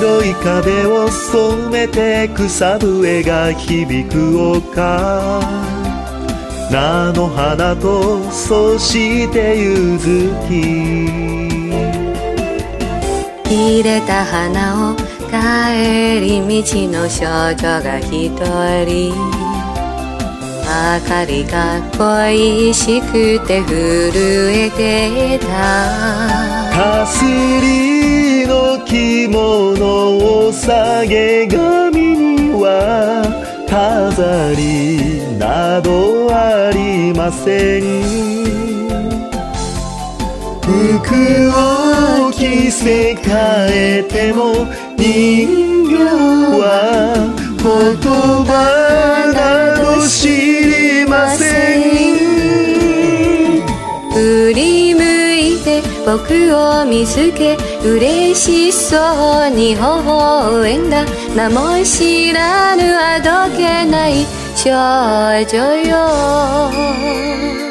白い壁を染めて草笛が響く丘。菜の花とそして柚月。入れた花を帰り道の少女が一人。明かりが恋しくて震えてた。かすりの着物下げ髪には飾りなどありません。服を着せ替えても人形は言葉など知りません。振り向いて僕を見つけ嬉しそうに微笑んだ。名も知らぬあどけない少女よ。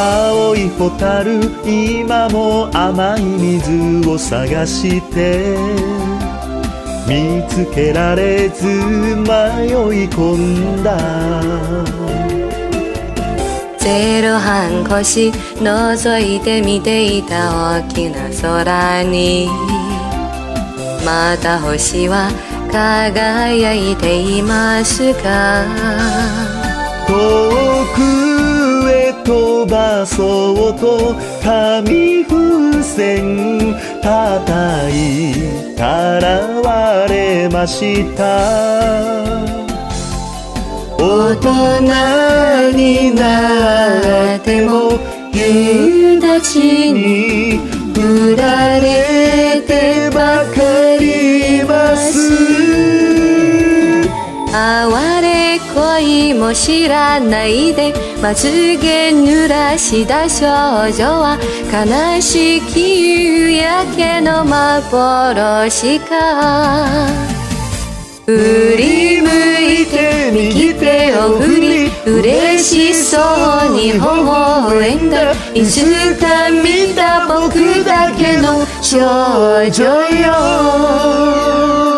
青い蛍今も甘い水を探して見つけられず迷い込んだ。ゼロ半星覗いて見ていた大きな空にまた星は輝いていますか飛ばそうと紙風船叩いたら割れました。大人になっても夕立に振られてばかります。哀れ恋も知らないでまつげ濡らした少女は悲しき夕焼けの幻か。振り向いて右手を振り嬉しそうに微笑んだ。いつか見た僕だけの少女よ。